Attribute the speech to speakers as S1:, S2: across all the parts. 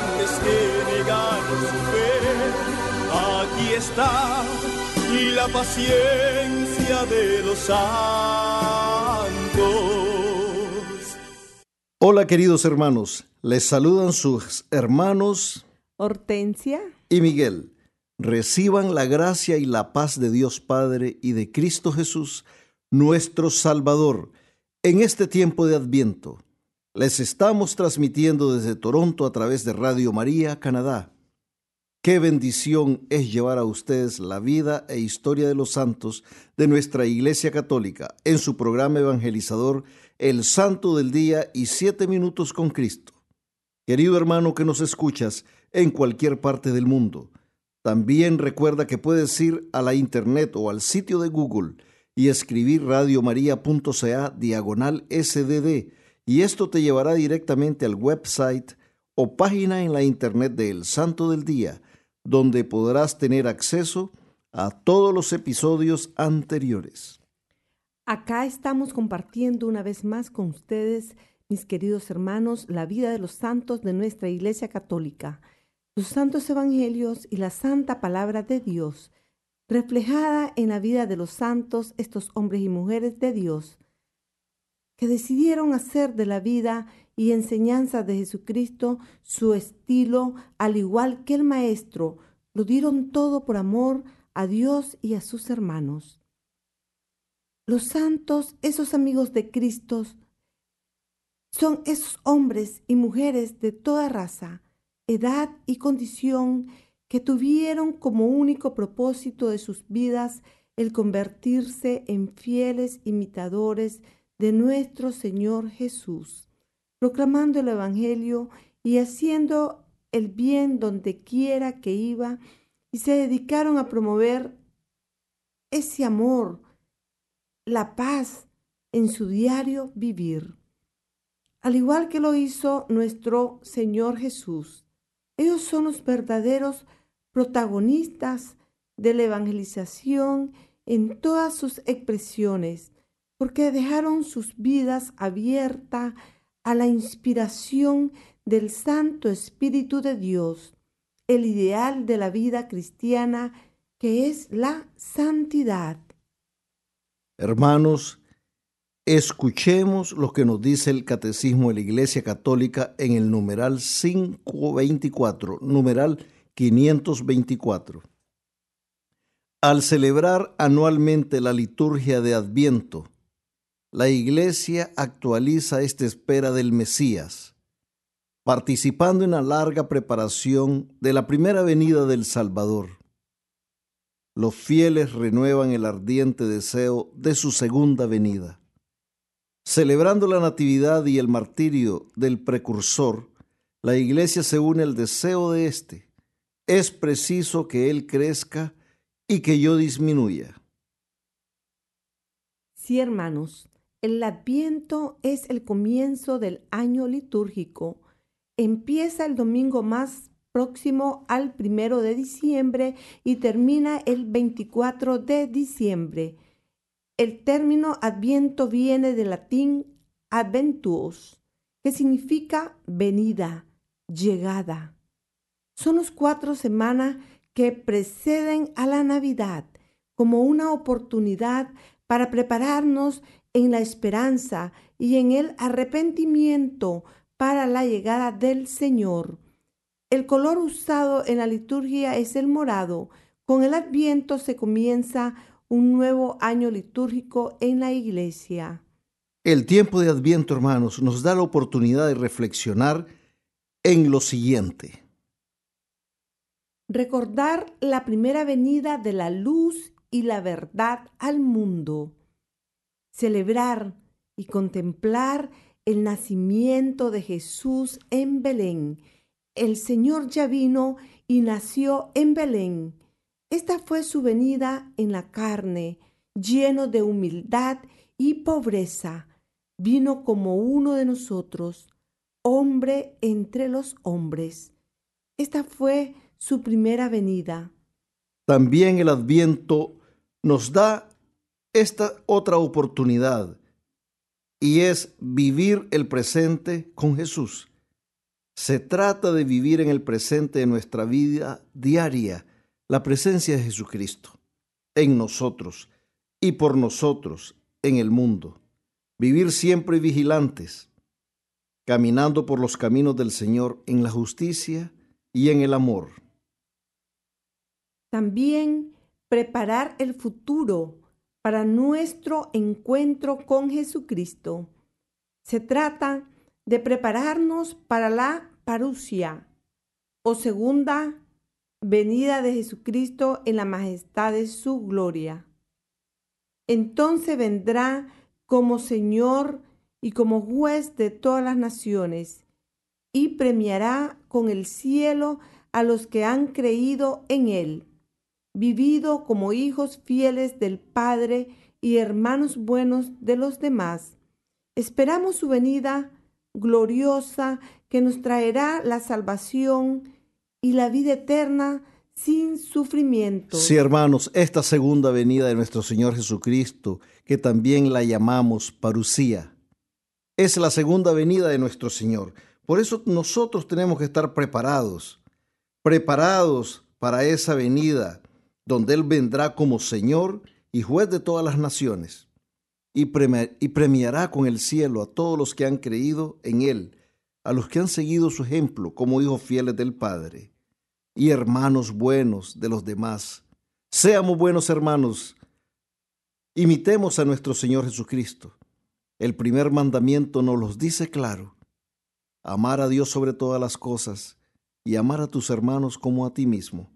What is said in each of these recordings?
S1: antes que negar su fe. Aquí está la paciencia de los santos.
S2: Hola queridos hermanos, les saludan sus hermanos
S3: Hortensia
S2: y Miguel. Reciban la gracia y la paz de Dios Padre y de Cristo Jesús, nuestro Salvador, en este tiempo de Adviento. Les estamos transmitiendo desde Toronto a través de Radio María, Canadá. Qué bendición es llevar a ustedes la vida e historia de los santos de nuestra Iglesia Católica en su programa evangelizador El Santo del Día y Siete Minutos con Cristo. Querido hermano que nos escuchas en cualquier parte del mundo, también recuerda que puedes ir a la internet o al sitio de Google y escribir radiomaria.ca diagonal sdd y esto te llevará directamente al website o página en la internet de El Santo del Día donde podrás tener acceso a todos los episodios anteriores.
S3: Acá estamos compartiendo una vez más con ustedes, mis queridos hermanos, la vida de los santos de nuestra Iglesia Católica, los santos evangelios y la santa palabra de Dios, reflejada en la vida de los santos, estos hombres y mujeres de Dios, que decidieron hacer de la vida y enseñanza de Jesucristo su estilo, al igual que el Maestro, lo dieron todo por amor a Dios y a sus hermanos. Los santos, esos amigos de Cristo, son esos hombres y mujeres de toda raza, edad y condición que tuvieron como único propósito de sus vidas el convertirse en fieles imitadores de nuestro Señor Jesús, proclamando el Evangelio y haciendo el bien donde quiera que iba, y se dedicaron a promover ese amor, la paz en su diario vivir. Al igual que lo hizo nuestro Señor Jesús, ellos son los verdaderos protagonistas de la evangelización en todas sus expresiones, porque dejaron sus vidas abiertas a la inspiración del Santo Espíritu de Dios, el ideal de la vida cristiana que es la santidad.
S2: Hermanos, escuchemos lo que nos dice el Catecismo de la Iglesia Católica en el numeral 524, numeral 524. Al celebrar anualmente la liturgia de Adviento, la Iglesia actualiza esta espera del Mesías, participando en la larga preparación de la primera venida del Salvador. Los fieles renuevan el ardiente deseo de su segunda venida. Celebrando la Natividad y el martirio del precursor, la Iglesia se une al deseo de éste. Es preciso que Él crezca y que yo disminuya.
S3: Sí, hermanos, el Adviento es el comienzo del año litúrgico. Empieza el domingo más próximo al primero de diciembre y termina el 24 de diciembre. El término Adviento viene del latín adventuos, que significa venida, llegada. Son las cuatro semanas que preceden a la Navidad como una oportunidad para prepararnos en la esperanza y en el arrepentimiento para la llegada del Señor. El color usado en la liturgia es el morado. Con el adviento se comienza un nuevo año litúrgico en la iglesia.
S2: El tiempo de adviento, hermanos, nos da la oportunidad de reflexionar en lo siguiente.
S3: Recordar la primera venida de la luz y la verdad al mundo. Celebrar y contemplar el nacimiento de Jesús en Belén. El Señor ya vino y nació en Belén. Esta fue su venida en la carne, lleno de humildad y pobreza. Vino como uno de nosotros, hombre entre los hombres. Esta fue su primera venida.
S2: También el adviento nos da esta otra oportunidad y es vivir el presente con Jesús. Se trata de vivir en el presente de nuestra vida diaria la presencia de Jesucristo en nosotros y por nosotros en el mundo. Vivir siempre vigilantes, caminando por los caminos del Señor en la justicia y en el amor.
S3: También preparar el futuro para nuestro encuentro con Jesucristo. Se trata de prepararnos para la parusia o segunda venida de Jesucristo en la majestad de su gloria. Entonces vendrá como Señor y como juez de todas las naciones y premiará con el cielo a los que han creído en él vivido como hijos fieles del Padre y hermanos buenos de los demás. Esperamos su venida gloriosa que nos traerá la salvación y la vida eterna sin sufrimiento.
S2: Sí, hermanos, esta segunda venida de nuestro Señor Jesucristo, que también la llamamos parucía, es la segunda venida de nuestro Señor. Por eso nosotros tenemos que estar preparados, preparados para esa venida donde Él vendrá como Señor y juez de todas las naciones, y, premiará con el cielo a todos los que han creído en Él, a los que han seguido su ejemplo como hijos fieles del Padre, y hermanos buenos de los demás. Seamos buenos hermanos, imitemos a nuestro Señor Jesucristo. El primer mandamiento nos los dice claro, amar a Dios sobre todas las cosas y amar a tus hermanos como a ti mismo.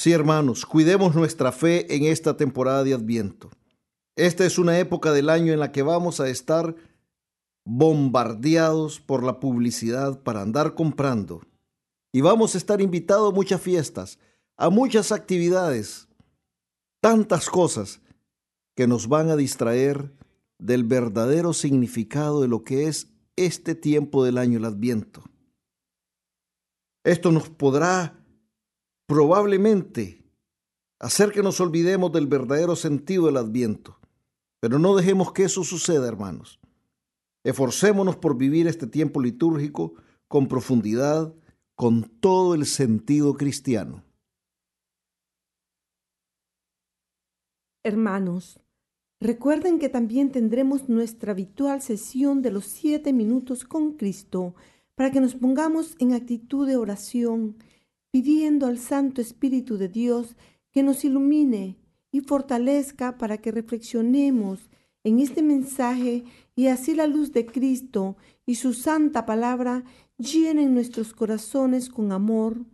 S2: Sí, hermanos, cuidemos nuestra fe en esta temporada de Adviento. Esta es una época del año en la que vamos a estar bombardeados por la publicidad para andar comprando. Y vamos a estar invitados a muchas fiestas, a muchas actividades, tantas cosas que nos van a distraer del verdadero significado de lo que es este tiempo del año, el Adviento. Esto nos podrá probablemente hacer que nos olvidemos del verdadero sentido del adviento. Pero no dejemos que eso suceda, hermanos. Esforcémonos por vivir este tiempo litúrgico con profundidad, con todo el sentido cristiano.
S3: Hermanos, recuerden que también tendremos nuestra habitual sesión de los siete minutos con Cristo para que nos pongamos en actitud de oración pidiendo al Santo Espíritu de Dios que nos ilumine y fortalezca para que reflexionemos en este mensaje y así la luz de Cristo y su santa palabra llenen nuestros corazones con amor,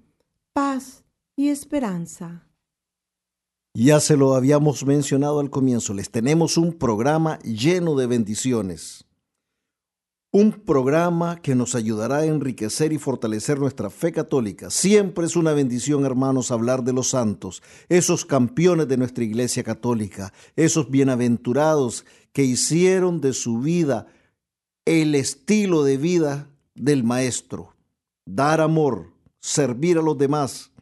S3: paz y esperanza.
S2: Ya se lo habíamos mencionado al comienzo, les tenemos un programa lleno de bendiciones. Un programa que nos ayudará a enriquecer y fortalecer nuestra fe católica. Siempre es una bendición, hermanos, hablar de los santos, esos campeones de nuestra Iglesia católica, esos bienaventurados que hicieron de su vida el estilo de vida del Maestro. Dar amor, servir a los demás,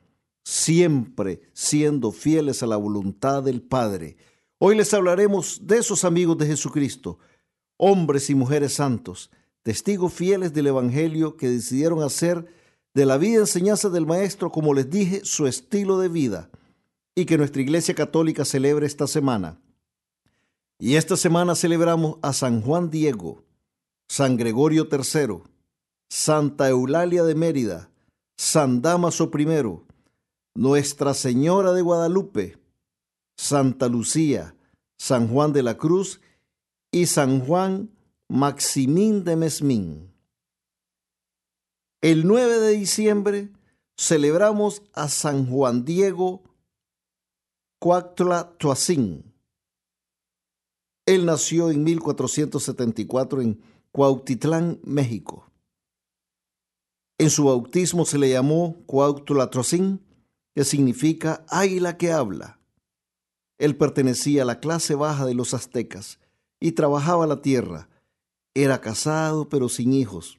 S2: siempre siendo fieles a la voluntad del Padre. Hoy les hablaremos de esos amigos de Jesucristo, hombres y mujeres santos testigos fieles del Evangelio que decidieron hacer de la vida enseñanza del Maestro, como les dije, su estilo de vida y que nuestra Iglesia Católica celebre esta semana. Y esta semana celebramos a San Juan Diego, San Gregorio III, Santa Eulalia de Mérida, San Damaso I, Nuestra Señora de Guadalupe, Santa Lucía, San Juan de la Cruz y San Juan Maximín de Mesmín. El 9 de diciembre celebramos a San Juan Diego Cuactla Tuacín. Él nació en 1474 en Cuautitlán, México. En su bautismo se le llamó Cuautla que significa águila que habla. Él pertenecía a la clase baja de los aztecas y trabajaba la tierra. Era casado pero sin hijos.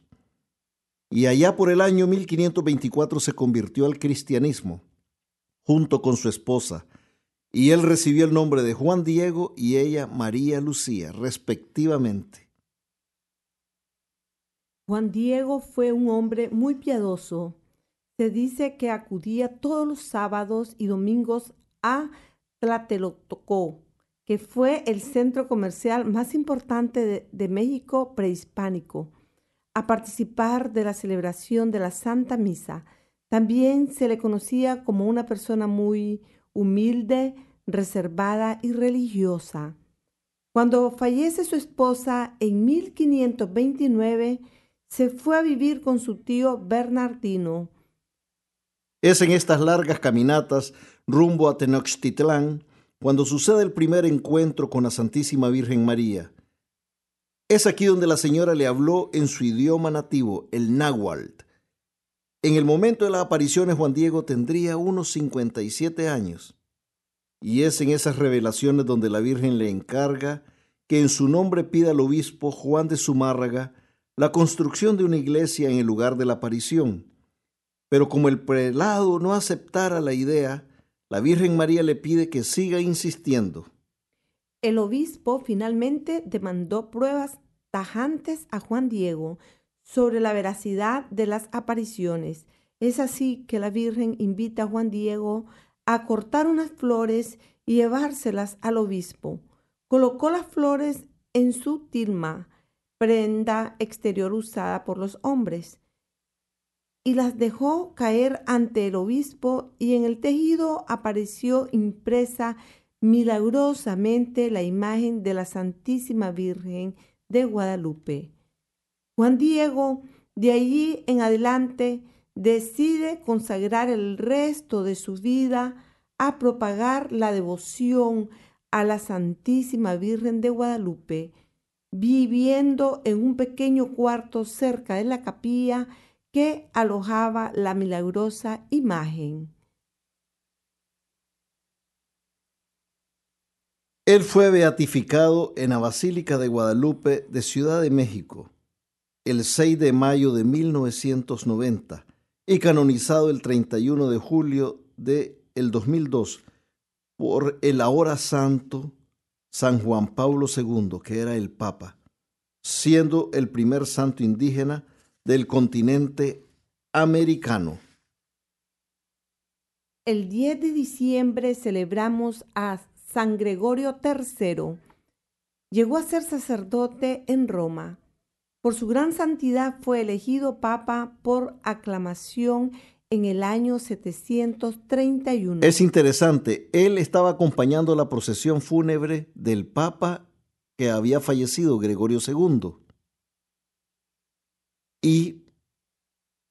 S2: Y allá por el año 1524 se convirtió al cristianismo, junto con su esposa, y él recibió el nombre de Juan Diego y ella María Lucía, respectivamente.
S3: Juan Diego fue un hombre muy piadoso. Se dice que acudía todos los sábados y domingos a Tlatelolco, que fue el centro comercial más importante de, México prehispánico, a participar de la celebración de la Santa Misa. También se le conocía como una persona muy humilde, reservada y religiosa. Cuando fallece su esposa en 1529, se fue a vivir con su tío Bernardino.
S2: Es en estas largas caminatas rumbo a Tenochtitlán cuando sucede el primer encuentro con la Santísima Virgen María. Es aquí donde la señora le habló en su idioma nativo, el náhuatl. En el momento de las apariciones, Juan Diego tendría unos 57 años. Y es en esas revelaciones donde la Virgen le encarga que en su nombre pida al obispo Juan de Zumárraga la construcción de una iglesia en el lugar de la aparición. Pero como el prelado no aceptara la idea, la Virgen María le pide que siga insistiendo.
S3: El obispo finalmente demandó pruebas tajantes a Juan Diego sobre la veracidad de las apariciones. Es así que la Virgen invita a Juan Diego a cortar unas flores y llevárselas al obispo. Colocó las flores en su tilma, prenda exterior usada por los hombres, y las dejó caer ante el obispo y en el tejido apareció impresa milagrosamente la imagen de la Santísima Virgen de Guadalupe. Juan Diego, de allí en adelante, decide consagrar el resto de su vida a propagar la devoción a la Santísima Virgen de Guadalupe, viviendo en un pequeño cuarto cerca de la capilla que alojaba la milagrosa imagen.
S2: Él fue beatificado en la Basílica de Guadalupe de Ciudad de México el 6 de mayo de 1990 y canonizado el 31 de julio de el 2002 por el ahora santo San Juan Pablo II, que era el Papa, siendo el primer santo indígena del continente americano.
S3: El 10 de diciembre celebramos a San Gregorio III. Llegó a ser sacerdote en Roma. Por su gran santidad fue elegido papa por aclamación en el año 731.
S2: Es interesante, él estaba acompañando la procesión fúnebre del papa que había fallecido, Gregorio II. Y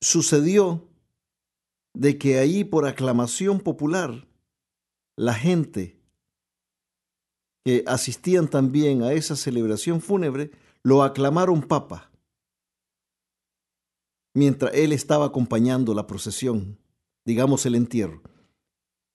S2: sucedió de que ahí por aclamación popular la gente que asistían también a esa celebración fúnebre lo aclamaron papa mientras él estaba acompañando la procesión, digamos el entierro.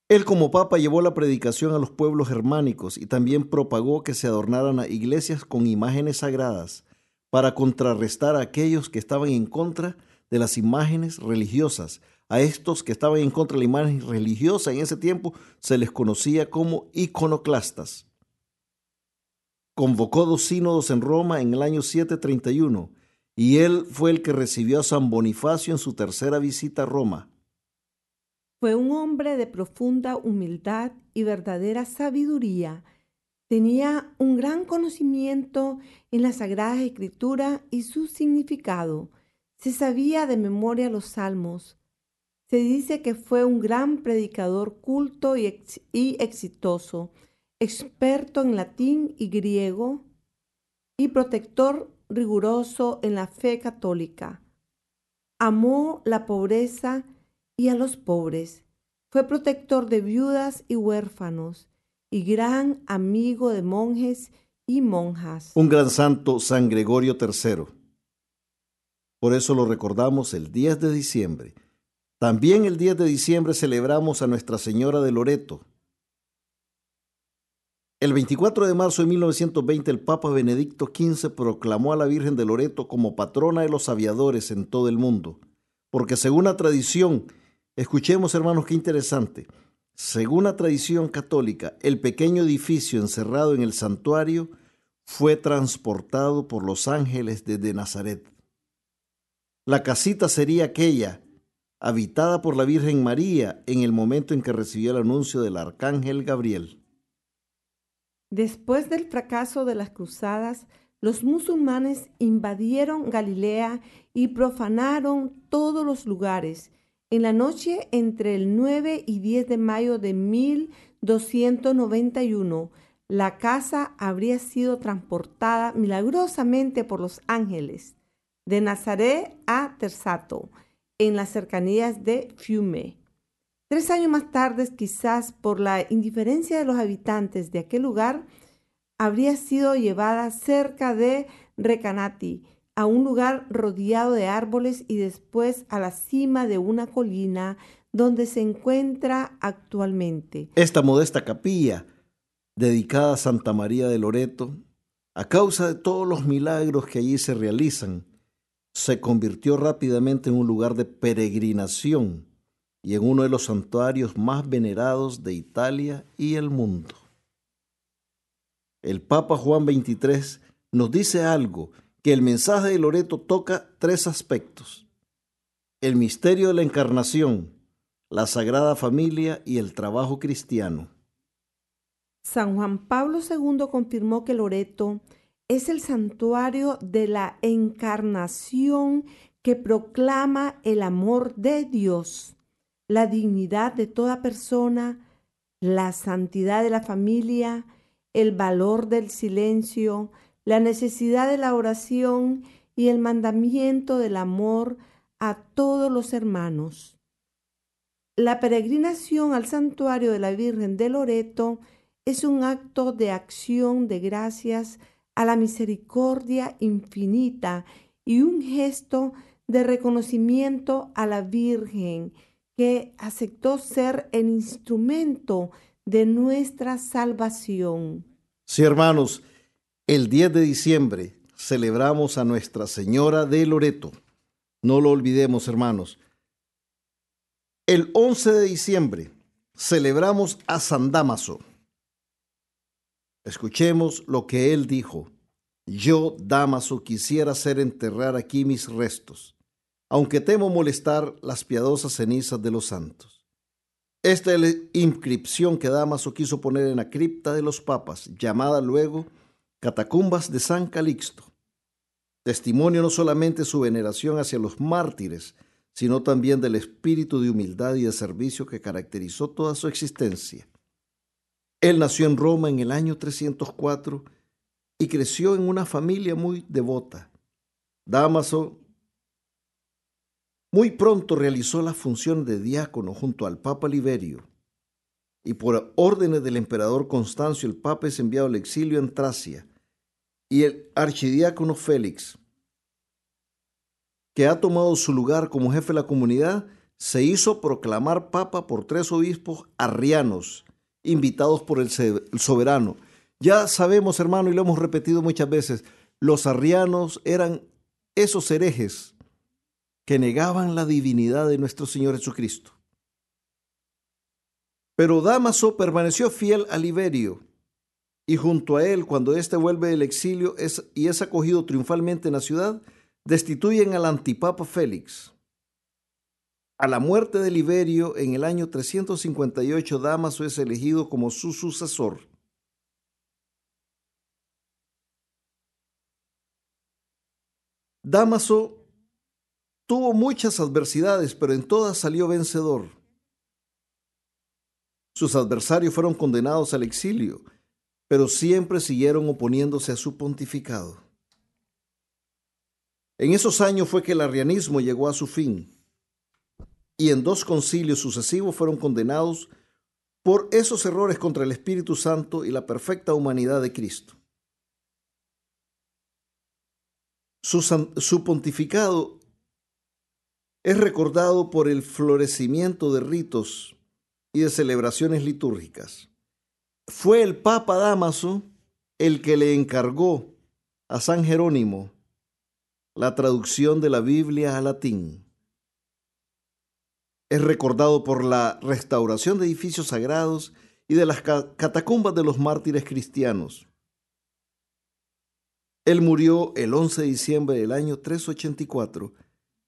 S2: Él como papa llevó la predicación a los pueblos germánicos y también propagó que se adornaran iglesias con imágenes sagradas para contrarrestar a aquellos que estaban en contra de las imágenes religiosas. A estos que estaban en contra de la imagen religiosa en ese tiempo se les conocía como iconoclastas. Convocó dos sínodos en Roma en el año 731 y él fue el que recibió a San Bonifacio en su tercera visita a Roma.
S3: Fue un hombre de profunda humildad y verdadera sabiduría. Tenía un gran conocimiento en la Sagrada Escritura y su significado. Se sabía de memoria los salmos. Se dice que fue un gran predicador culto y, exitoso, experto en latín y griego y protector riguroso en la fe católica. Amó la pobreza y a los pobres. Fue protector de viudas y huérfanos y gran amigo de monjes y monjas.
S2: Un gran santo, San Gregorio III. Por eso lo recordamos el 10 de diciembre. También el 10 de diciembre celebramos a Nuestra Señora de Loreto. El 24 de marzo de 1920 el Papa Benedicto XV proclamó a la Virgen de Loreto como patrona de los aviadores en todo el mundo, porque según la tradición, escuchemos hermanos qué interesante, según la tradición católica, el pequeño edificio encerrado en el santuario fue transportado por los ángeles desde Nazaret. La casita sería aquella, habitada por la Virgen María en el momento en que recibió el anuncio del arcángel Gabriel.
S3: Después del fracaso de las cruzadas, los musulmanes invadieron Galilea y profanaron todos los lugares. En la noche entre el 9 y 10 de mayo de 1291, la casa habría sido transportada milagrosamente por los ángeles de Nazaret a Tersato, en las cercanías de Fiume. Tres años más tarde, quizás por la indiferencia de los habitantes de aquel lugar, habría sido llevada cerca de Recanati, a un lugar rodeado de árboles y después a la cima de una colina donde se encuentra actualmente.
S2: Esta modesta capilla, dedicada a Santa María de Loreto, a causa de todos los milagros que allí se realizan, se convirtió rápidamente en un lugar de peregrinación y en uno de los santuarios más venerados de Italia y el mundo. El Papa Juan XXIII nos dice algo que el mensaje de Loreto toca tres aspectos. El misterio de la encarnación, la Sagrada Familia y el trabajo cristiano.
S3: San Juan Pablo II confirmó que Loreto es el santuario de la encarnación que proclama el amor de Dios, la dignidad de toda persona, la santidad de la familia, el valor del silencio, la necesidad de la oración y el mandamiento del amor a todos los hermanos. La peregrinación al santuario de la Virgen de Loreto es un acto de acción de gracias a la misericordia infinita y un gesto de reconocimiento a la Virgen que aceptó ser el instrumento de nuestra salvación.
S2: Sí, hermanos, el 10 de diciembre celebramos a Nuestra Señora de Loreto. No lo olvidemos, hermanos. El 11 de diciembre celebramos a San Damaso. Escuchemos lo que él dijo. Yo, Damaso, quisiera hacer enterrar aquí mis restos, aunque temo molestar las piadosas cenizas de los santos. Esta es la inscripción que Damaso quiso poner en la cripta de los papas, llamada luego Catacumbas de San Calixto. Testimonio no solamente su veneración hacia los mártires, sino también del espíritu de humildad y de servicio que caracterizó toda su existencia. Él nació en Roma en el año 304 y creció en una familia muy devota. Damaso muy pronto realizó la función de diácono junto al Papa Liberio y por órdenes del emperador Constancio el Papa es enviado al exilio en Tracia y el archidiácono Félix, que ha tomado su lugar como jefe de la comunidad, se hizo proclamar papa por tres obispos arrianos invitados por el soberano. Ya sabemos, hermano, y lo hemos repetido muchas veces, los arrianos eran esos herejes que negaban la divinidad de nuestro Señor Jesucristo. Pero Damaso permaneció fiel a Liberio, y junto a él, cuando éste vuelve del exilio y es acogido triunfalmente en la ciudad, destituyen al antipapa Félix. A la muerte de Liberio en el año 358, Damaso es elegido como su sucesor. Damaso tuvo muchas adversidades, pero en todas salió vencedor. Sus adversarios fueron condenados al exilio, pero siempre siguieron oponiéndose a su pontificado. En esos años fue que el arrianismo llegó a su fin, y en dos concilios sucesivos fueron condenados por esos errores contra el Espíritu Santo y la perfecta humanidad de Cristo. Su, pontificado es recordado por el florecimiento de ritos y de celebraciones litúrgicas. Fue el Papa Damaso el que le encargó a San Jerónimo la traducción de la Biblia a latín. Es recordado por la restauración de edificios sagrados y de las catacumbas de los mártires cristianos. Él murió el 11 de diciembre del año 384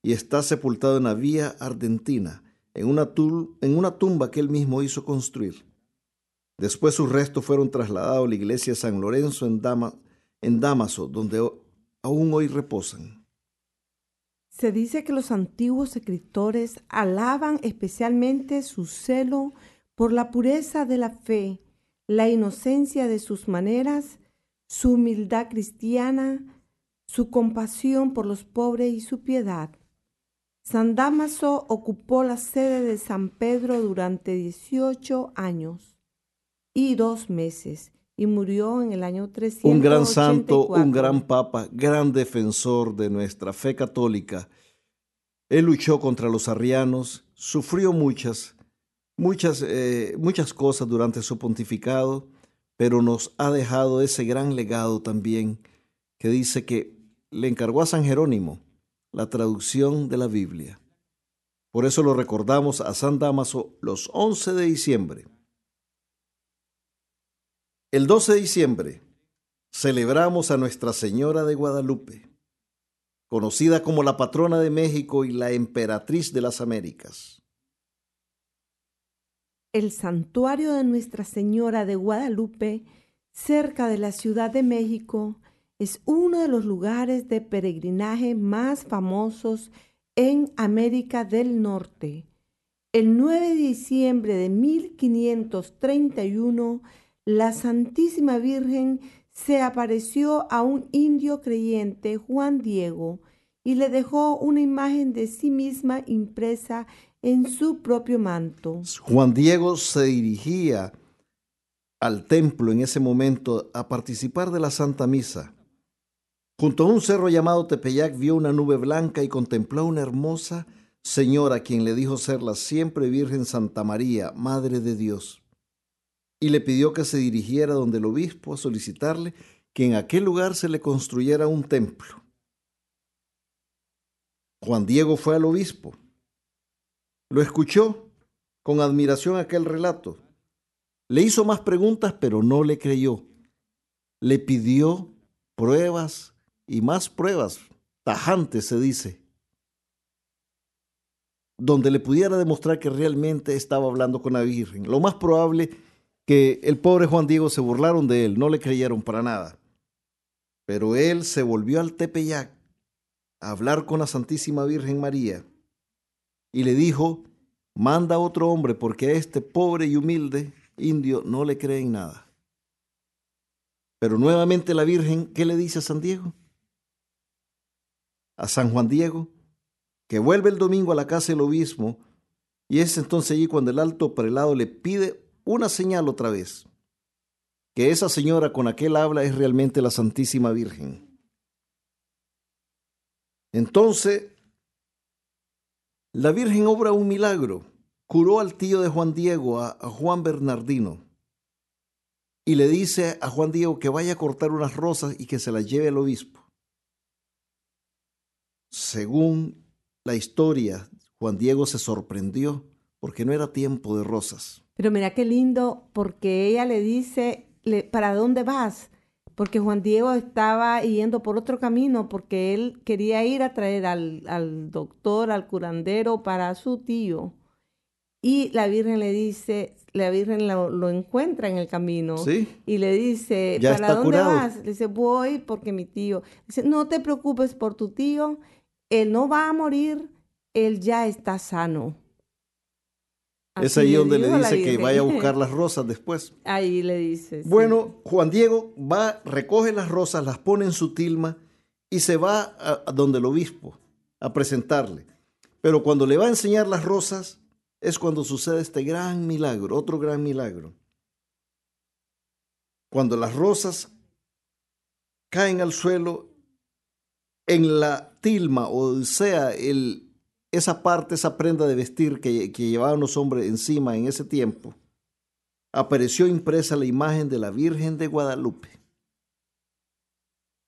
S2: y está sepultado en la Vía Argentina, en una, tumba que él mismo hizo construir. Después sus restos fueron trasladados a la iglesia de San Lorenzo en, Dama, en Damaso, donde aún hoy reposan.
S3: Se dice que los antiguos escritores alaban especialmente su celo por la pureza de la fe, la inocencia de sus maneras su humildad cristiana, su compasión por los pobres y su piedad. San Damaso ocupó la sede de San Pedro durante 18 años y dos meses y murió en el año 384.
S2: Un gran santo, un gran papa, gran defensor de nuestra fe católica. Él luchó contra los arrianos, sufrió muchas, muchas, eh, muchas cosas durante su pontificado pero nos ha dejado ese gran legado también que dice que le encargó a San Jerónimo la traducción de la Biblia. Por eso lo recordamos a San Damaso los 11 de diciembre. El 12 de diciembre celebramos a Nuestra Señora de Guadalupe, conocida como la patrona de México y la emperatriz de las Américas.
S3: El santuario de Nuestra Señora de Guadalupe, cerca de la Ciudad de México, es uno de los lugares de peregrinaje más famosos en América del Norte. El 9 de diciembre de 1531, la Santísima Virgen se apareció a un indio creyente, Juan Diego, y le dejó una imagen de sí misma impresa en su propio manto.
S2: Juan Diego se dirigía al templo en ese momento a participar de la Santa Misa. Junto a un cerro llamado Tepeyac vio una nube blanca y contempló a una hermosa señora quien le dijo ser la siempre Virgen Santa María, Madre de Dios. Y le pidió que se dirigiera donde el obispo a solicitarle que en aquel lugar se le construyera un templo. Juan Diego fue al obispo lo escuchó con admiración aquel relato. Le hizo más preguntas, pero no le creyó. Le pidió pruebas y más pruebas, tajantes se dice, donde le pudiera demostrar que realmente estaba hablando con la Virgen. Lo más probable que el pobre Juan Diego se burlaron de él, no le creyeron para nada. Pero él se volvió al Tepeyac a hablar con la Santísima Virgen María y le dijo, manda a otro hombre porque a este pobre y humilde indio no le creen nada. Pero nuevamente la Virgen, ¿qué le dice a San Diego? A San Juan Diego, que vuelve el domingo a la casa del obispo, y es entonces allí cuando el alto prelado le pide una señal otra vez, que esa señora con aquel habla es realmente la Santísima Virgen. Entonces la Virgen obra un milagro. Curó al tío de Juan Diego, a, Juan Bernardino, y le dice a Juan Diego que vaya a cortar unas rosas y que se las lleve al obispo. Según la historia, Juan Diego se sorprendió porque no era tiempo de rosas.
S3: Pero mira qué lindo, porque ella le dice, ¿para dónde vas? porque Juan Diego estaba yendo por otro camino, porque él quería ir a traer al, doctor, al curandero para su tío. Y la Virgen le dice, la Virgen lo, encuentra en el camino y le dice, ¿para dónde vas? Le dice, voy porque mi tío. Dice, no te preocupes por tu tío, él no va a morir, él ya está sano.
S2: es ahí donde le dice que vaya a buscar las rosas después.
S3: Ahí le dice.
S2: Bueno, Juan Diego va, recoge las rosas, las pone en su tilma y se va a donde el obispo a presentarle. Pero cuando le va a enseñar las rosas es cuando sucede este gran milagro, otro gran milagro. Cuando las rosas caen al suelo en la tilma, o sea, el, esa parte, esa prenda de vestir que, que llevaban los hombres encima en ese tiempo, apareció impresa la imagen de la Virgen de Guadalupe.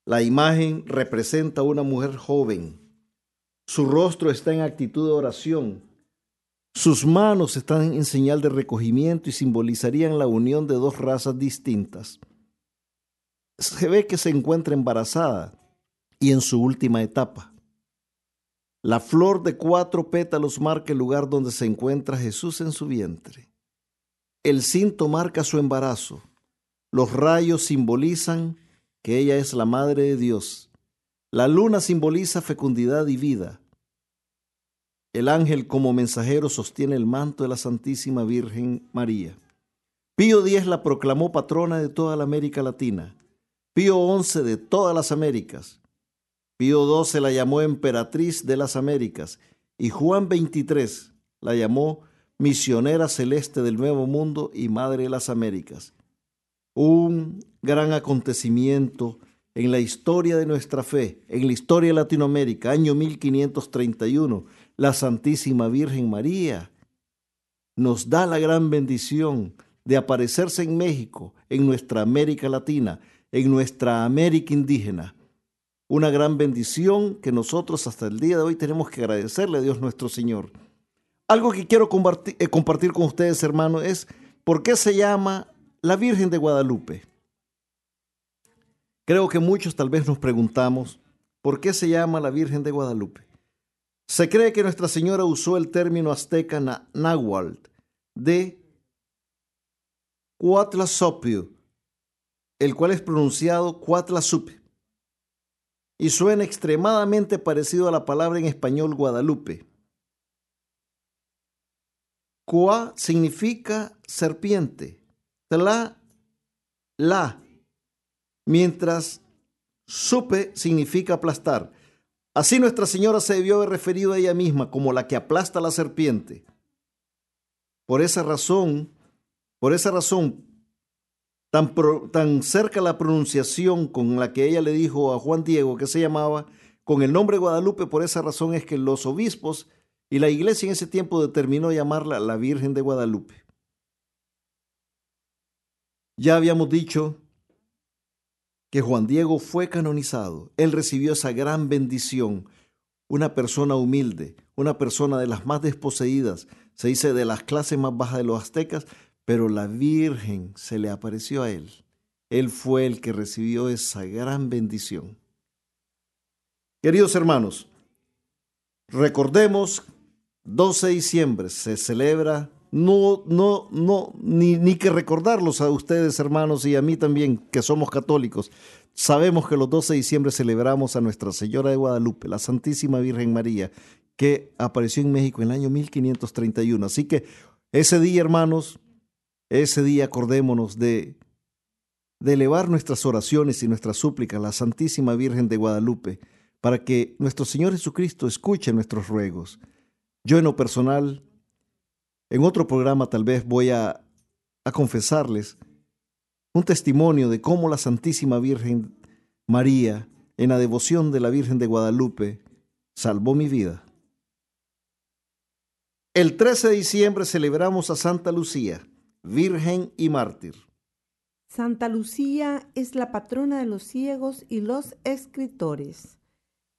S2: La imagen representa a una mujer joven. Su rostro está en actitud de oración. Sus manos están en señal de recogimiento y simbolizarían la unión de dos razas distintas. Se ve que se encuentra embarazada y en su última etapa. La flor de cuatro pétalos marca el lugar donde se encuentra Jesús en su vientre. El cinto marca su embarazo. Los rayos simbolizan que ella es la Madre de Dios. La luna simboliza fecundidad y vida. El ángel como mensajero sostiene el manto de la Santísima Virgen María. Pío X la proclamó patrona de toda la América Latina. Pío XI de todas las Américas. Pío XII la llamó emperatriz de las Américas y Juan XXIII la llamó misionera celeste del Nuevo Mundo y Madre de las Américas un gran acontecimiento en la historia de nuestra fe, en la historia de Latinoamérica, año 1531, la Santísima Virgen María nos da la gran bendición de aparecerse en México, en nuestra América Latina, en nuestra América indígena. Una gran bendición que nosotros hasta el día de hoy tenemos que agradecerle a Dios nuestro Señor. Algo que quiero compartir, eh, compartir con ustedes, hermanos, es por qué se llama la Virgen de Guadalupe. Creo que muchos tal vez nos preguntamos, ¿por qué se llama la Virgen de Guadalupe? Se cree que Nuestra Señora usó el término azteca náhuatl de Cuatlasopio, el cual es pronunciado Cuatlasupe, y suena extremadamente parecido a la palabra en español Guadalupe. Cua significa serpiente la, la, mientras supe significa aplastar. Así Nuestra Señora se debió haber referido a ella misma como la que aplasta a la serpiente. Por esa razón, por esa razón, tan, tan cerca la pronunciación con la que ella le dijo a Juan Diego que se llamaba, con el nombre Guadalupe, por esa razón es que los obispos y la iglesia en ese tiempo determinó llamarla la Virgen de Guadalupe. Ya habíamos dicho que Juan Diego fue canonizado. Él recibió esa gran bendición. Una persona humilde, una persona de las más desposeídas, se dice de las clases más bajas de los aztecas, pero la Virgen se le apareció a él. Él fue el que recibió esa gran bendición. Queridos hermanos, recordemos, 12 de diciembre se celebra no, no, no, ni, que recordarlos a ustedes, hermanos, y a mí también, que somos católicos. Sabemos que los 12 de diciembre celebramos a Nuestra Señora de Guadalupe, la Santísima Virgen María, que apareció en México en el año 1531. Así que ese día, hermanos, ese día acordémonos de, de elevar nuestras oraciones y nuestras súplicas a la Santísima Virgen de Guadalupe, para que nuestro Señor Jesucristo escuche nuestros ruegos. Yo en lo personal en otro programa tal vez voy a, confesarles un testimonio de cómo la Santísima Virgen María, en la devoción de la Virgen de Guadalupe, salvó mi vida. El 13 de diciembre celebramos a Santa Lucía, Virgen y mártir.
S3: Santa Lucía es la patrona de los ciegos y los escritores.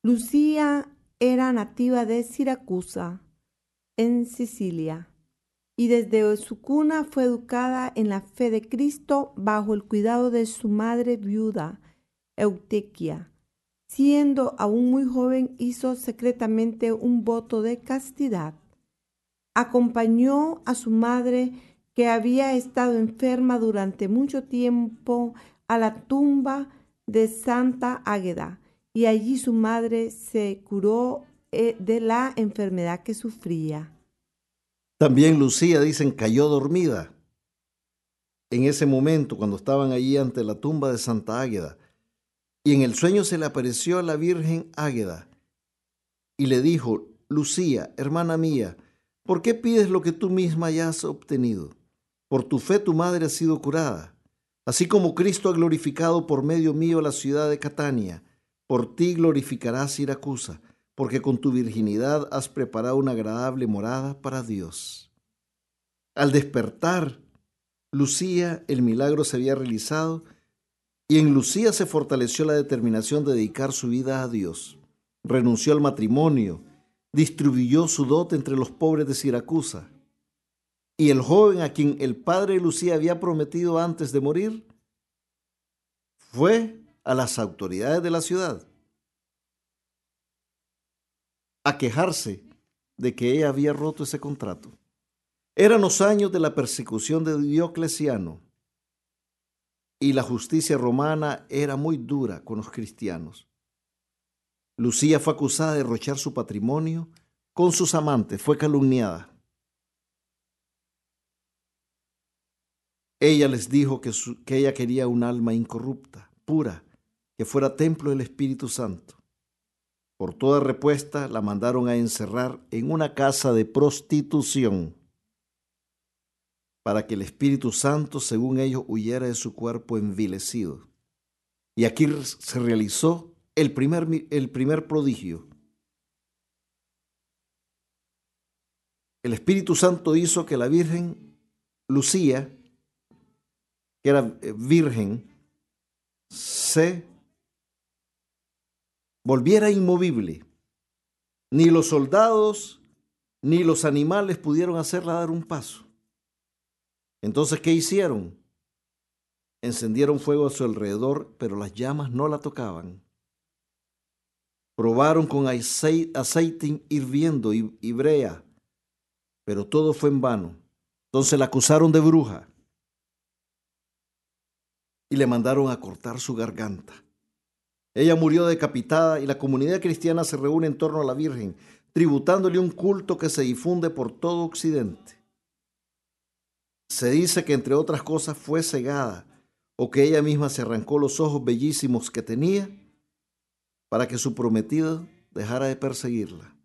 S3: Lucía era nativa de Siracusa, en Sicilia y desde su cuna fue educada en la fe de Cristo bajo el cuidado de su madre viuda, Eutequia. Siendo aún muy joven, hizo secretamente un voto de castidad. Acompañó a su madre, que había estado enferma durante mucho tiempo, a la tumba de Santa Águeda, y allí su madre se curó eh, de la enfermedad que sufría.
S2: También Lucía, dicen, cayó dormida en ese momento cuando estaban allí ante la tumba de Santa Águeda. Y en el sueño se le apareció a la Virgen Águeda y le dijo, Lucía, hermana mía, ¿por qué pides lo que tú misma ya has obtenido? Por tu fe tu madre ha sido curada. Así como Cristo ha glorificado por medio mío la ciudad de Catania, por ti glorificará Siracusa, porque con tu virginidad has preparado una agradable morada para Dios. Al despertar, Lucía, el milagro se había realizado y en Lucía se fortaleció la determinación de dedicar su vida a Dios. Renunció al matrimonio, distribuyó su dote entre los pobres de Siracusa y el joven a quien el padre Lucía había prometido antes de morir fue a las autoridades de la ciudad a quejarse de que ella había roto ese contrato. Eran los años de la persecución de Diocleciano y la justicia romana era muy dura con los cristianos. Lucía fue acusada de derrochar su patrimonio con sus amantes, fue calumniada. Ella les dijo que, que ella quería un alma incorrupta, pura, que fuera templo del Espíritu Santo. Por toda respuesta la mandaron a encerrar en una casa de prostitución para que el Espíritu Santo, según ellos, huyera de su cuerpo envilecido. Y aquí se realizó el primer, el primer prodigio. El Espíritu Santo hizo que la Virgen Lucía que era eh, virgen, se volviera inmovible. Ni los soldados ni los animales pudieron hacerla dar un paso. Entonces, ¿qué hicieron? Encendieron fuego a su alrededor, pero las llamas no la tocaban. Probaron con aceite hirviendo y brea, pero todo fue en vano. Entonces la acusaron de bruja y le mandaron a cortar su garganta. Ella murió decapitada y la comunidad cristiana se reúne en torno a la Virgen, tributándole un culto que se difunde por todo Occidente. Se dice que entre otras cosas fue cegada o que ella misma se arrancó los ojos bellísimos que tenía para que su prometido dejara de perseguirla.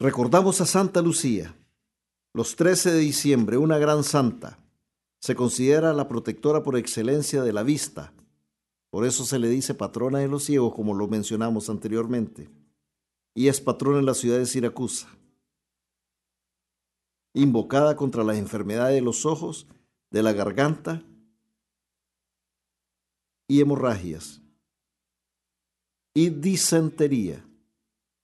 S2: Recordamos a Santa Lucía, los 13 de diciembre, una gran santa. Se considera la protectora por excelencia de la vista. Por eso se le dice patrona de los ciegos, como lo mencionamos anteriormente. Y es patrona en la ciudad de Siracusa. Invocada contra las enfermedades de los ojos, de la garganta y hemorragias. Y disentería.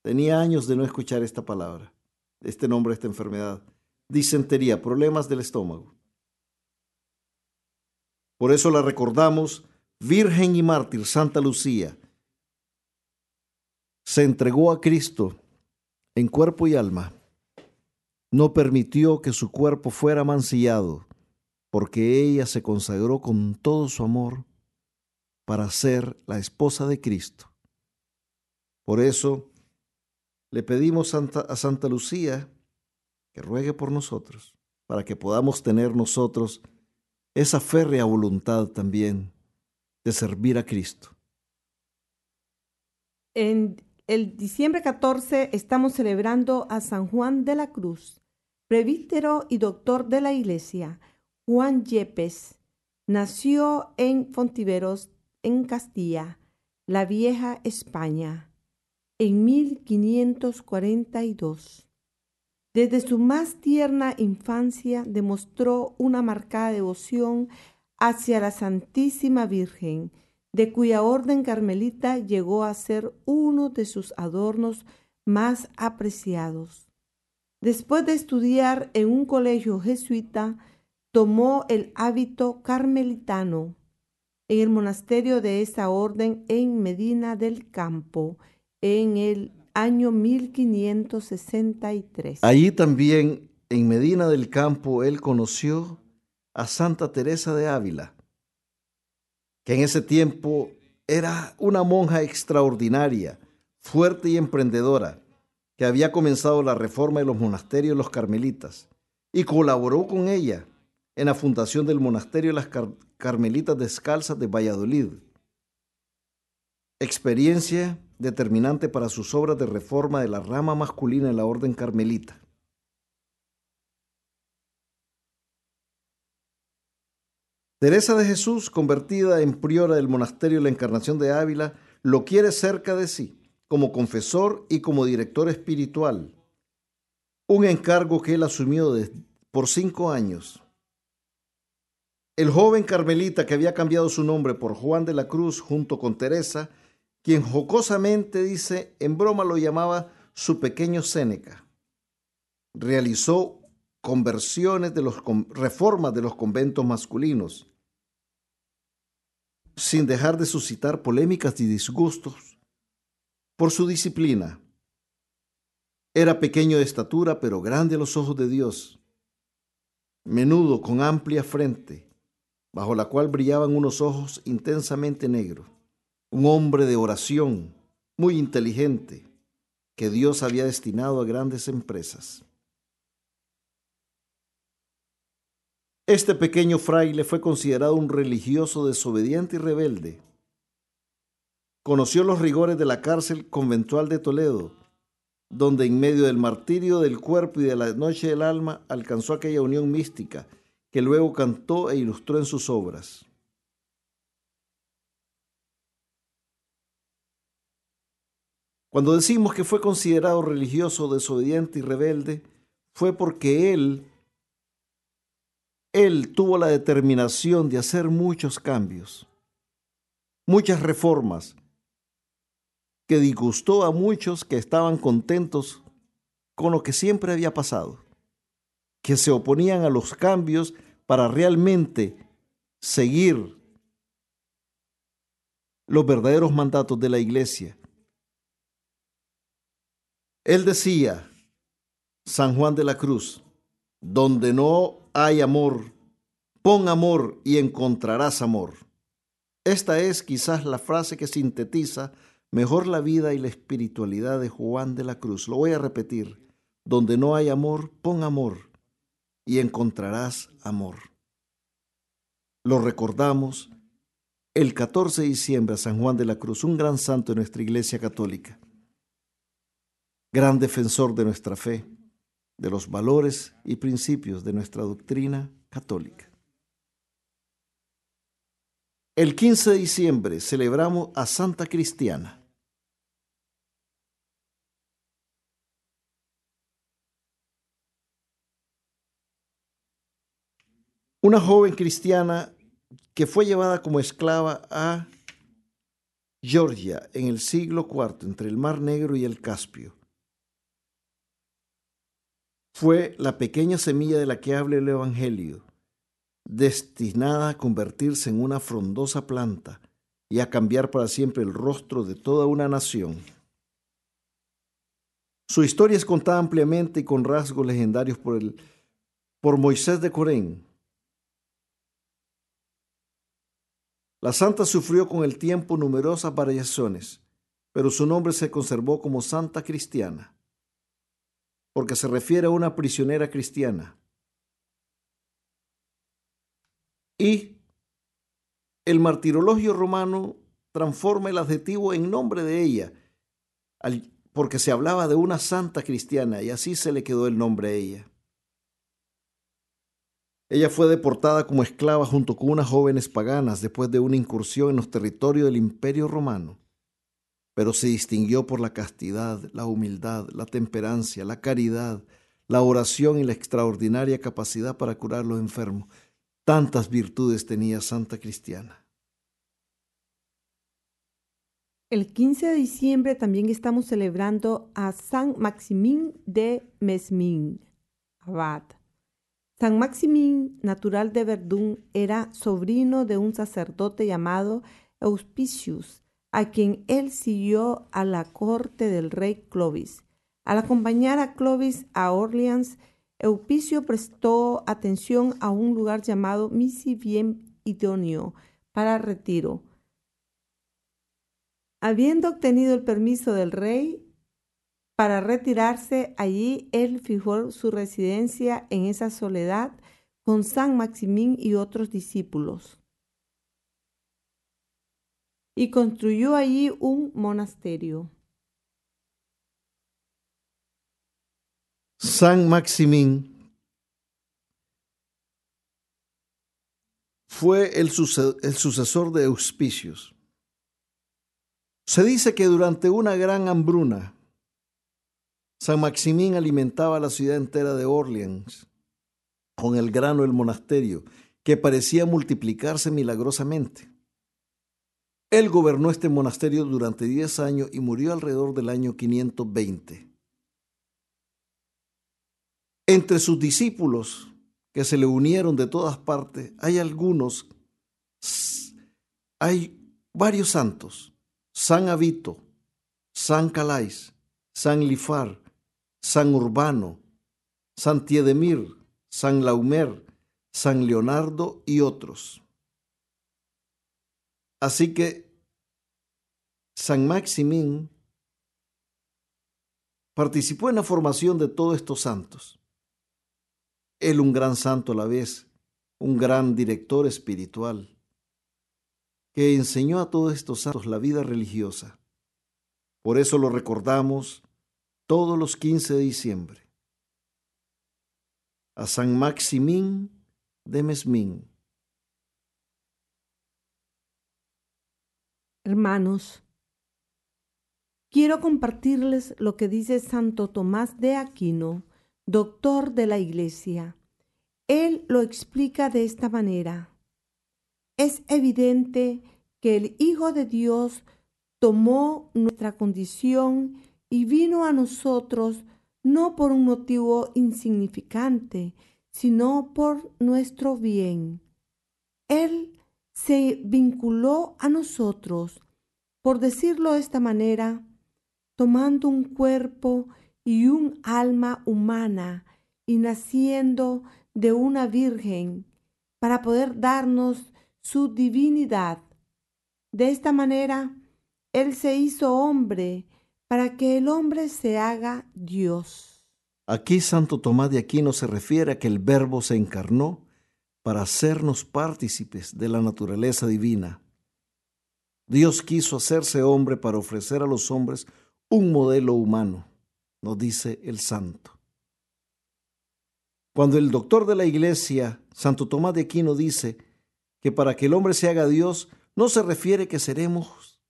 S2: Tenía años de no escuchar esta palabra, este nombre, esta enfermedad disentería, problemas del estómago. Por eso la recordamos, Virgen y mártir Santa Lucía. Se entregó a Cristo en cuerpo y alma. No permitió que su cuerpo fuera mancillado, porque ella se consagró con todo su amor para ser la esposa de Cristo. Por eso le pedimos a Santa Lucía ruegue por nosotros, para que podamos tener nosotros esa férrea voluntad también de servir a Cristo.
S3: En el diciembre 14 estamos celebrando a San Juan de la Cruz, prevístero y doctor de la Iglesia. Juan Yepes nació en Fontiveros, en Castilla, la vieja España, en 1542. Desde su más tierna infancia demostró una marcada devoción hacia la Santísima Virgen, de cuya orden carmelita llegó a ser uno de sus adornos más apreciados. Después de estudiar en un colegio jesuita, tomó el hábito carmelitano en el monasterio de esa orden en Medina del Campo, en el año 1563.
S2: Allí también, en Medina del Campo, él conoció a Santa Teresa de Ávila, que en ese tiempo era una monja extraordinaria, fuerte y emprendedora, que había comenzado la reforma de los monasterios de los carmelitas y colaboró con ella en la fundación del monasterio de las Carmelitas Descalzas de Valladolid. Experiencia determinante para sus obras de reforma de la rama masculina de la orden carmelita. Teresa de Jesús, convertida en priora del monasterio de la Encarnación de Ávila, lo quiere cerca de sí, como confesor y como director espiritual, un encargo que él asumió por cinco años. El joven carmelita que había cambiado su nombre por Juan de la Cruz junto con Teresa, quien jocosamente dice, en broma lo llamaba su pequeño Séneca, realizó conversiones de los reformas de los conventos masculinos sin dejar de suscitar polémicas y disgustos por su disciplina. Era pequeño de estatura, pero grande a los ojos de Dios, menudo, con amplia frente, bajo la cual brillaban unos ojos intensamente negros, un hombre de oración, muy inteligente, que Dios había destinado a grandes empresas. Este pequeño fraile fue considerado un religioso desobediente y rebelde. Conoció los rigores de la cárcel conventual de Toledo, donde en medio del martirio del cuerpo y de la noche del alma alcanzó aquella unión mística que luego cantó e ilustró en sus obras. Cuando decimos que fue considerado religioso, desobediente y rebelde, fue porque él él tuvo la determinación de hacer muchos cambios, muchas reformas, que disgustó a muchos que estaban contentos con lo que siempre había pasado, que se oponían a los cambios para realmente seguir los verdaderos mandatos de la iglesia. Él decía, San Juan de la Cruz, donde no hay amor, pon amor y encontrarás amor. Esta es quizás la frase que sintetiza mejor la vida y la espiritualidad de Juan de la Cruz. Lo voy a repetir. Donde no hay amor, pon amor y encontrarás amor. Lo recordamos el 14 de diciembre a San Juan de la Cruz, un gran santo de nuestra Iglesia Católica, gran defensor de nuestra fe de los valores y principios de nuestra doctrina católica. El 15 de diciembre celebramos a Santa Cristiana. Una joven cristiana que fue llevada como esclava a Georgia en el siglo IV entre el Mar Negro y el Caspio fue la pequeña semilla de la que habla el Evangelio, destinada a convertirse en una frondosa planta y a cambiar para siempre el rostro de toda una nación. Su historia es contada ampliamente y con rasgos legendarios por, el, por Moisés de Corén. La santa sufrió con el tiempo numerosas variaciones, pero su nombre se conservó como santa cristiana porque se refiere a una prisionera cristiana. Y el martirologio romano transforma el adjetivo en nombre de ella, porque se hablaba de una santa cristiana y así se le quedó el nombre a ella. Ella fue deportada como esclava junto con unas jóvenes paganas después de una incursión en los territorios del Imperio Romano pero se distinguió por la castidad, la humildad, la temperancia, la caridad, la oración y la extraordinaria capacidad para curar los enfermos. Tantas virtudes tenía Santa Cristiana.
S3: El 15 de diciembre también estamos celebrando a San Maximín de Mesmin, abad. San Maximín, natural de Verdún, era sobrino de un sacerdote llamado Auspicius, a quien él siguió a la corte del rey Clovis. Al acompañar a Clovis a Orleans, Eupicio prestó atención a un lugar llamado Misi bien idóneo para retiro. Habiendo obtenido el permiso del rey para retirarse allí, él fijó su residencia en esa soledad con San Maximín y otros discípulos. Y construyó allí un monasterio.
S2: San Maximín fue el, sucesor de Auspicios. Se dice que durante una gran hambruna, San Maximín alimentaba la ciudad entera de Orleans con el grano del monasterio, que parecía multiplicarse milagrosamente. Él gobernó este monasterio durante diez años y murió alrededor del año 520. Entre sus discípulos, que se le unieron de todas partes, hay algunos, hay varios santos, San Avito, San Calais, San Lifar, San Urbano, San Tiedemir, San Laumer, San Leonardo y otros. Así que San Maximín participó en la formación de todos estos santos. Él un gran santo a la vez, un gran director espiritual, que enseñó a todos estos santos la vida religiosa. Por eso lo recordamos todos los 15 de diciembre a San Maximín de Mesmín.
S3: Hermanos, quiero compartirles lo que dice Santo Tomás de Aquino, doctor de la Iglesia. Él lo explica de esta manera. Es evidente que el Hijo de Dios tomó nuestra condición y vino a nosotros no por un motivo insignificante, sino por nuestro bien. Él se vinculó a nosotros, por decirlo de esta manera, tomando un cuerpo y un alma humana y naciendo de una virgen para poder darnos su divinidad. De esta manera, Él se hizo hombre para que el hombre se haga Dios.
S2: Aquí Santo Tomás de Aquino se refiere a que el Verbo se encarnó para hacernos partícipes de la naturaleza divina. Dios quiso hacerse hombre para ofrecer a los hombres un modelo humano, nos dice el santo. Cuando el doctor de la iglesia, Santo Tomás de Aquino, dice que para que el hombre se haga Dios, no se refiere que seremos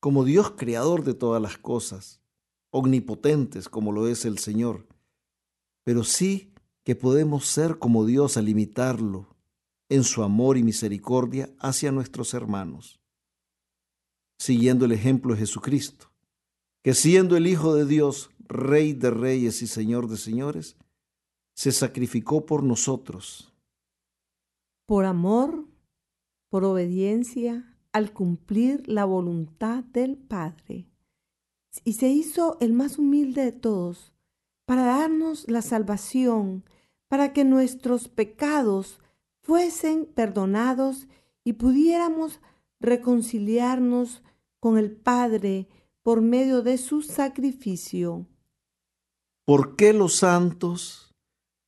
S2: como Dios creador de todas las cosas, omnipotentes como lo es el Señor, pero sí que podemos ser como Dios al imitarlo en su amor y misericordia hacia nuestros hermanos, siguiendo el ejemplo de Jesucristo, que siendo el Hijo de Dios, Rey de reyes y Señor de señores, se sacrificó por nosotros.
S3: Por amor, por obediencia, al cumplir la voluntad del Padre. Y se hizo el más humilde de todos para darnos la salvación, para que nuestros pecados fuesen perdonados y pudiéramos reconciliarnos con el Padre por medio de su sacrificio.
S2: ¿Por qué los santos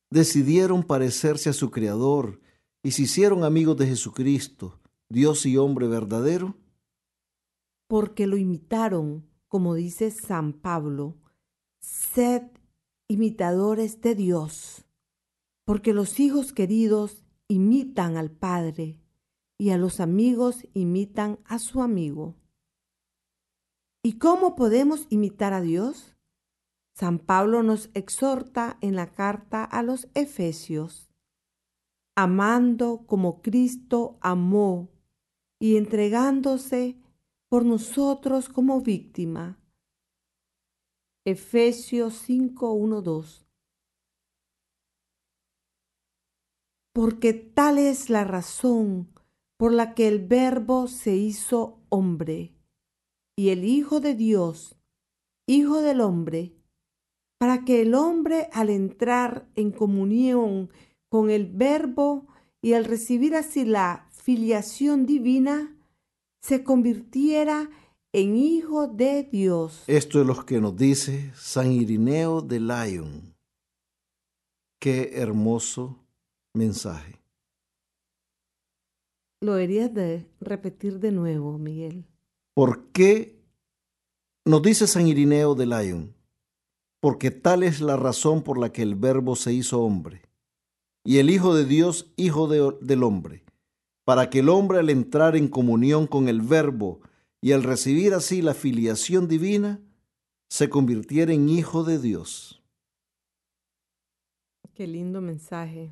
S2: decidieron parecerse a su Creador y se hicieron amigos de Jesucristo? Dios y hombre verdadero?
S3: Porque lo imitaron, como dice San Pablo, sed imitadores de Dios, porque los hijos queridos imitan al Padre y a los amigos imitan a su amigo. ¿Y cómo podemos imitar a Dios? San Pablo nos exhorta en la carta a los Efesios, amando como Cristo amó y entregándose por nosotros como víctima. Efesios 5, Porque tal es la razón por la que el Verbo se hizo hombre y el Hijo de Dios, Hijo del hombre, para que el hombre al entrar en comunión con el Verbo y al recibir así la filiación divina se convirtiera en Hijo de Dios.
S2: Esto es lo que nos dice San Irineo de Lyon. Qué hermoso mensaje.
S3: Lo deberías de repetir de nuevo, Miguel.
S2: ¿Por qué nos dice San Irineo de Lyon? Porque tal es la razón por la que el Verbo se hizo hombre y el Hijo de Dios, Hijo del hombre, para que el hombre al entrar en comunión con el Verbo y al recibir así la filiación divina, se convirtiera en Hijo de Dios.
S3: Qué lindo mensaje.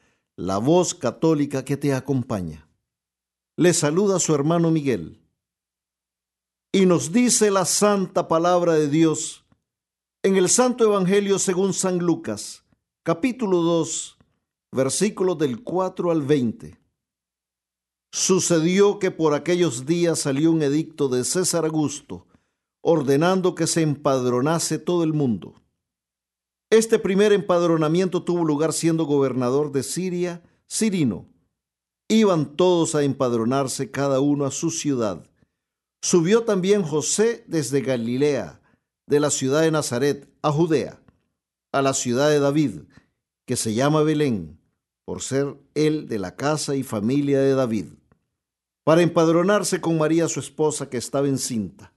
S2: la voz católica que te acompaña. Le saluda su hermano Miguel. Y nos dice la santa palabra de Dios en el Santo Evangelio según San Lucas capítulo 2, versículos del 4 al 20. Sucedió que por aquellos días salió un edicto de César Augusto, ordenando que se empadronase todo el mundo. Este primer empadronamiento tuvo lugar siendo gobernador de Siria, Cirino. Iban todos a empadronarse cada uno a su ciudad. Subió también José desde Galilea, de la ciudad de Nazaret, a Judea a la ciudad de David, que se llama Belén, por ser él de la casa y familia de David, para empadronarse con María su esposa que estaba encinta.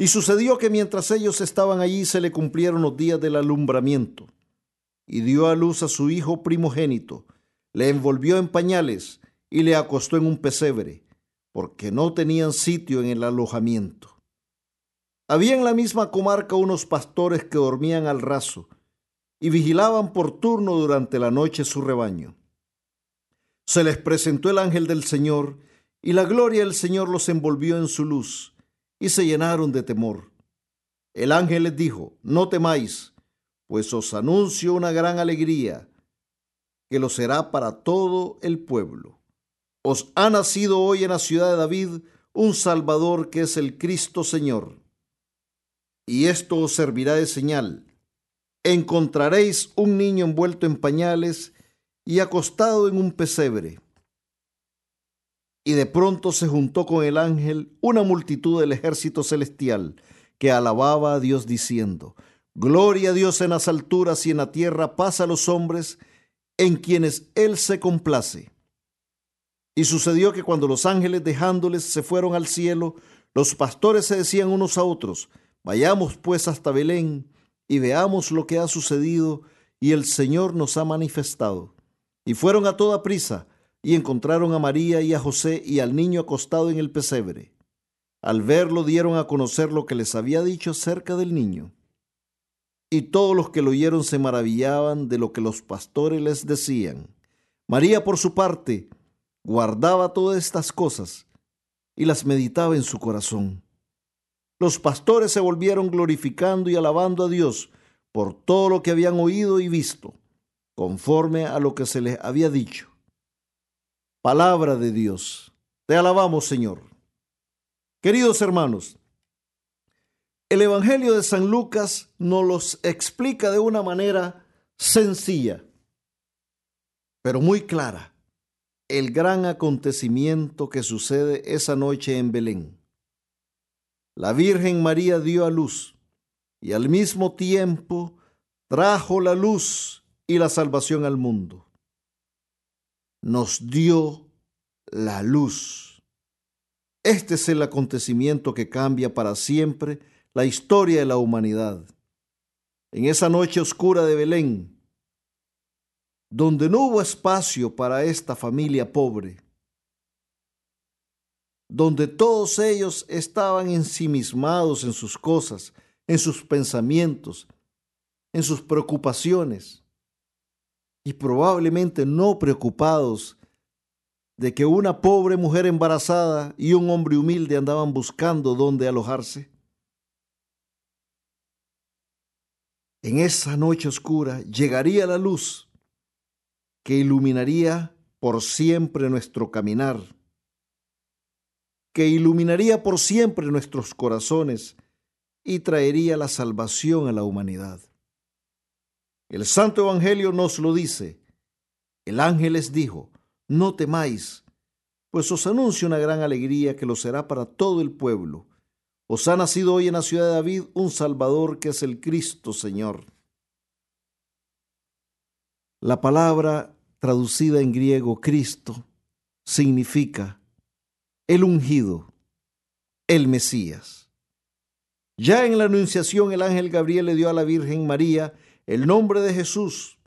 S2: Y sucedió que mientras ellos estaban allí se le cumplieron los días del alumbramiento, y dio a luz a su hijo primogénito, le envolvió en pañales y le acostó en un pesebre, porque no tenían sitio en el alojamiento. Había en la misma comarca unos pastores que dormían al raso y vigilaban por turno durante la noche su rebaño. Se les presentó el ángel del Señor y la gloria del Señor los envolvió en su luz y se llenaron de temor. El ángel les dijo, no temáis, pues os anuncio una gran alegría, que lo será para todo el pueblo. Os ha nacido hoy en la ciudad de David un Salvador que es el Cristo Señor y esto os servirá de señal. Encontraréis un niño envuelto en pañales y acostado en un pesebre. Y de pronto se juntó con el ángel una multitud del ejército celestial que alababa a Dios diciendo, Gloria a Dios en las alturas y en la tierra paz a los hombres en quienes Él se complace. Y sucedió que cuando los ángeles dejándoles se fueron al cielo, los pastores se decían unos a otros, Vayamos pues hasta Belén y veamos lo que ha sucedido y el Señor nos ha manifestado. Y fueron a toda prisa y encontraron a María y a José y al niño acostado en el pesebre. Al verlo dieron a conocer lo que les había dicho cerca del niño. Y todos los que lo oyeron se maravillaban de lo que los pastores les decían. María, por su parte, guardaba todas estas cosas y las meditaba en su corazón los pastores se volvieron glorificando y alabando a Dios por todo lo que habían oído y visto, conforme a lo que se les había dicho. Palabra de Dios. Te alabamos, Señor. Queridos hermanos, el Evangelio de San Lucas nos los explica de una manera sencilla, pero muy clara, el gran acontecimiento que sucede esa noche en Belén la Virgen María dio a luz y al mismo tiempo trajo la luz y la salvación al mundo. Nos dio la luz. Este es el acontecimiento que cambia para siempre la historia de la humanidad. En esa noche oscura de Belén, donde no hubo espacio para esta familia pobre, donde todos ellos estaban ensimismados en sus cosas, en sus pensamientos, en sus preocupaciones, y probablemente no preocupados de que una pobre mujer embarazada y un hombre humilde andaban buscando dónde alojarse? En esa noche oscura llegaría la luz que iluminaría por siempre nuestro caminar, que iluminaría por siempre nuestros corazones y traería la salvación a la humanidad. El Santo Evangelio nos lo dice. El ángel les dijo, no temáis, pues os anuncio una gran alegría que lo será para todo el pueblo. Os ha nacido hoy en la ciudad de David un Salvador que es el Cristo Señor. La palabra traducida en griego Cristo significa el ungido, el Mesías. Ya en la Anunciación el ángel Gabriel le dio a la Virgen María el nombre de Jesús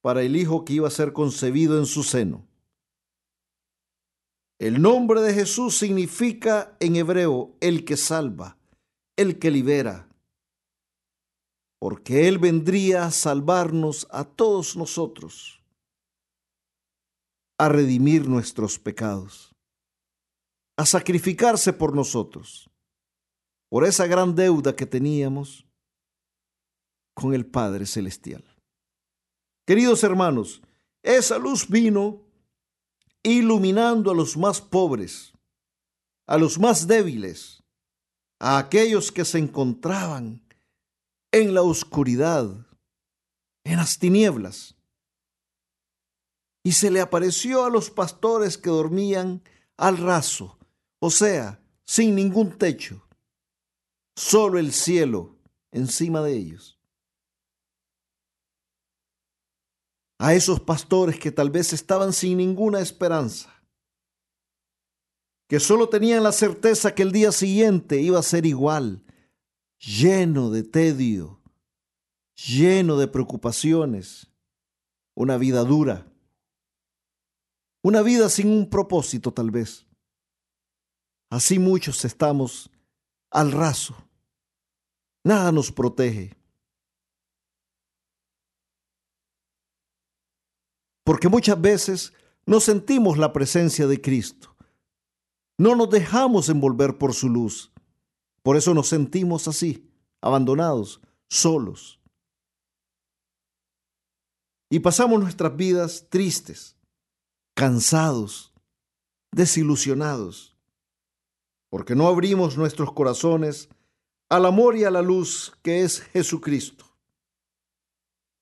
S2: para el Hijo que iba a ser concebido en su seno. El nombre de Jesús significa en hebreo el que salva, el que libera, porque Él vendría a salvarnos a todos nosotros, a redimir nuestros pecados, a sacrificarse por nosotros, por esa gran deuda que teníamos con el Padre Celestial. Queridos hermanos, esa luz vino iluminando a los más pobres, a los más débiles, a aquellos que se encontraban en la oscuridad, en las tinieblas. Y se le apareció a los pastores que dormían al raso, o sea, sin ningún techo, solo el cielo encima de ellos. A esos pastores que tal vez estaban sin ninguna esperanza, que solo tenían la certeza que el día siguiente iba a ser igual, lleno de tedio, lleno de preocupaciones, una vida dura, una vida sin un propósito tal vez. Así muchos estamos al raso. Nada nos protege. Porque muchas veces no sentimos la presencia de Cristo. No nos dejamos envolver por su luz. Por eso nos sentimos así, abandonados, solos. Y pasamos nuestras vidas tristes, cansados, desilusionados, porque no abrimos nuestros corazones al amor y a la luz que es Jesucristo.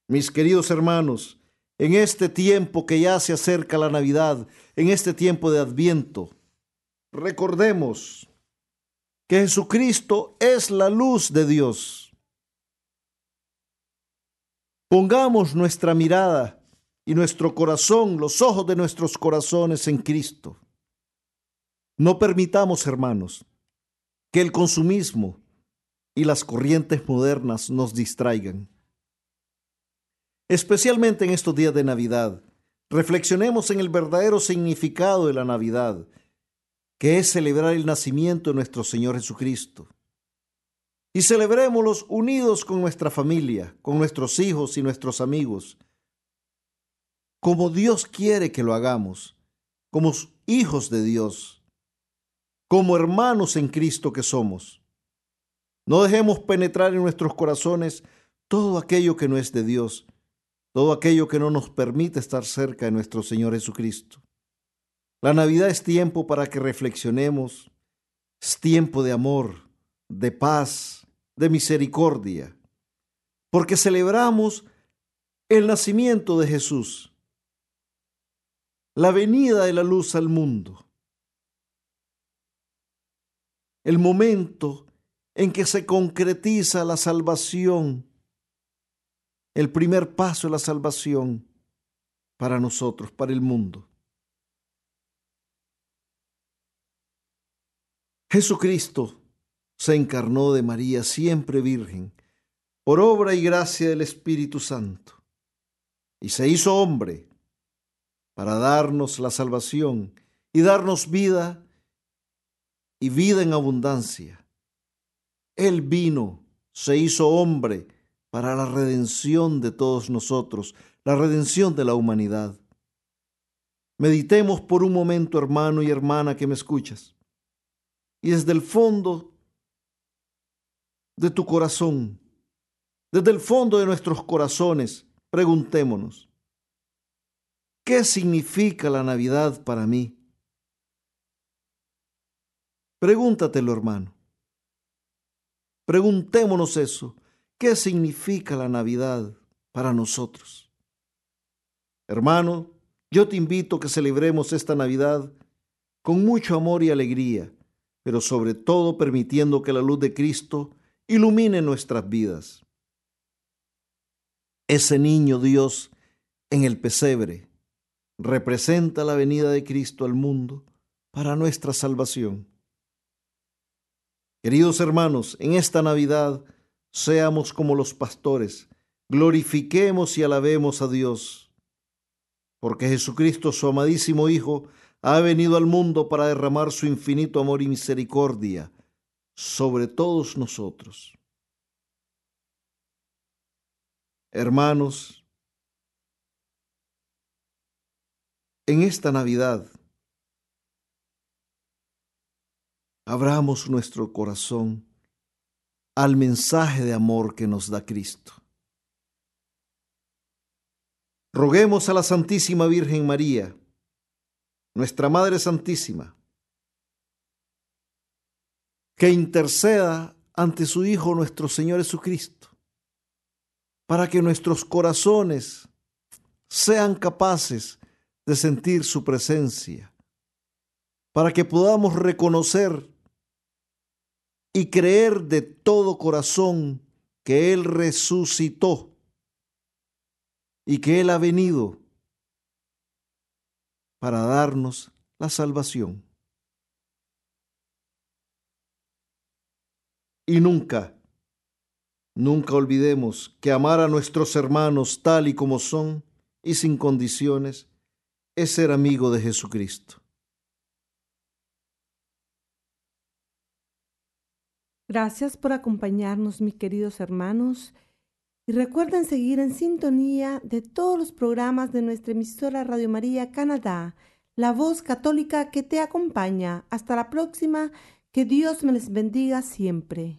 S2: Mis queridos hermanos, en este tiempo que ya se acerca la Navidad, en este tiempo de Adviento, recordemos que Jesucristo es la luz de Dios. Pongamos nuestra mirada y nuestro corazón, los ojos de nuestros corazones en Cristo. No permitamos, hermanos, que el consumismo y las corrientes modernas nos distraigan. Especialmente en estos días de Navidad, reflexionemos en el verdadero significado de la Navidad, que es celebrar el nacimiento de nuestro Señor Jesucristo. Y celebrémoslos unidos con nuestra familia, con nuestros hijos y nuestros amigos, como Dios quiere que lo hagamos, como hijos de Dios, como hermanos en Cristo que somos. No dejemos penetrar en nuestros corazones todo aquello que no es de Dios, todo aquello que no nos permite estar cerca de nuestro Señor Jesucristo. La Navidad es tiempo para que reflexionemos, es tiempo de amor, de paz, de misericordia, porque celebramos el nacimiento de Jesús, la venida de la luz al mundo, el momento en que se concretiza la salvación el primer paso de la salvación para nosotros, para el mundo. Jesucristo se encarnó de María siempre virgen, por obra y gracia del Espíritu Santo, y se hizo hombre para darnos la salvación y darnos vida y vida en abundancia. Él vino, se hizo hombre, para la redención de todos nosotros, la redención de la humanidad. Meditemos por un momento, hermano y hermana que me escuchas. Y desde el fondo de tu corazón, desde el fondo de nuestros corazones, preguntémonos, ¿qué significa la Navidad para mí? Pregúntatelo, hermano. Preguntémonos eso. ¿Qué significa la Navidad para nosotros? Hermano, yo te invito a que celebremos esta Navidad con mucho amor y alegría, pero sobre todo permitiendo que la luz de Cristo ilumine nuestras vidas. Ese niño Dios en el pesebre representa la venida de Cristo al mundo para nuestra salvación. Queridos hermanos, en esta Navidad seamos como los pastores, glorifiquemos y alabemos a Dios porque Jesucristo, su amadísimo Hijo, ha venido al mundo para derramar su infinito amor y misericordia sobre todos nosotros. Hermanos, en esta Navidad, abramos nuestro corazón al mensaje de amor que nos da Cristo. Roguemos a la Santísima Virgen María, nuestra Madre Santísima, que interceda ante su Hijo nuestro Señor Jesucristo, para que nuestros corazones sean capaces de sentir su presencia, para que podamos reconocer y creer de todo corazón que Él resucitó y que Él ha venido para darnos la salvación. Y nunca, nunca olvidemos que amar a nuestros hermanos tal y como son y sin condiciones es ser amigo de Jesucristo.
S3: Gracias por acompañarnos, mis queridos hermanos. Y recuerden seguir en sintonía de todos los programas de nuestra emisora Radio María Canadá, la voz católica que te acompaña. Hasta la próxima, que Dios me les bendiga siempre.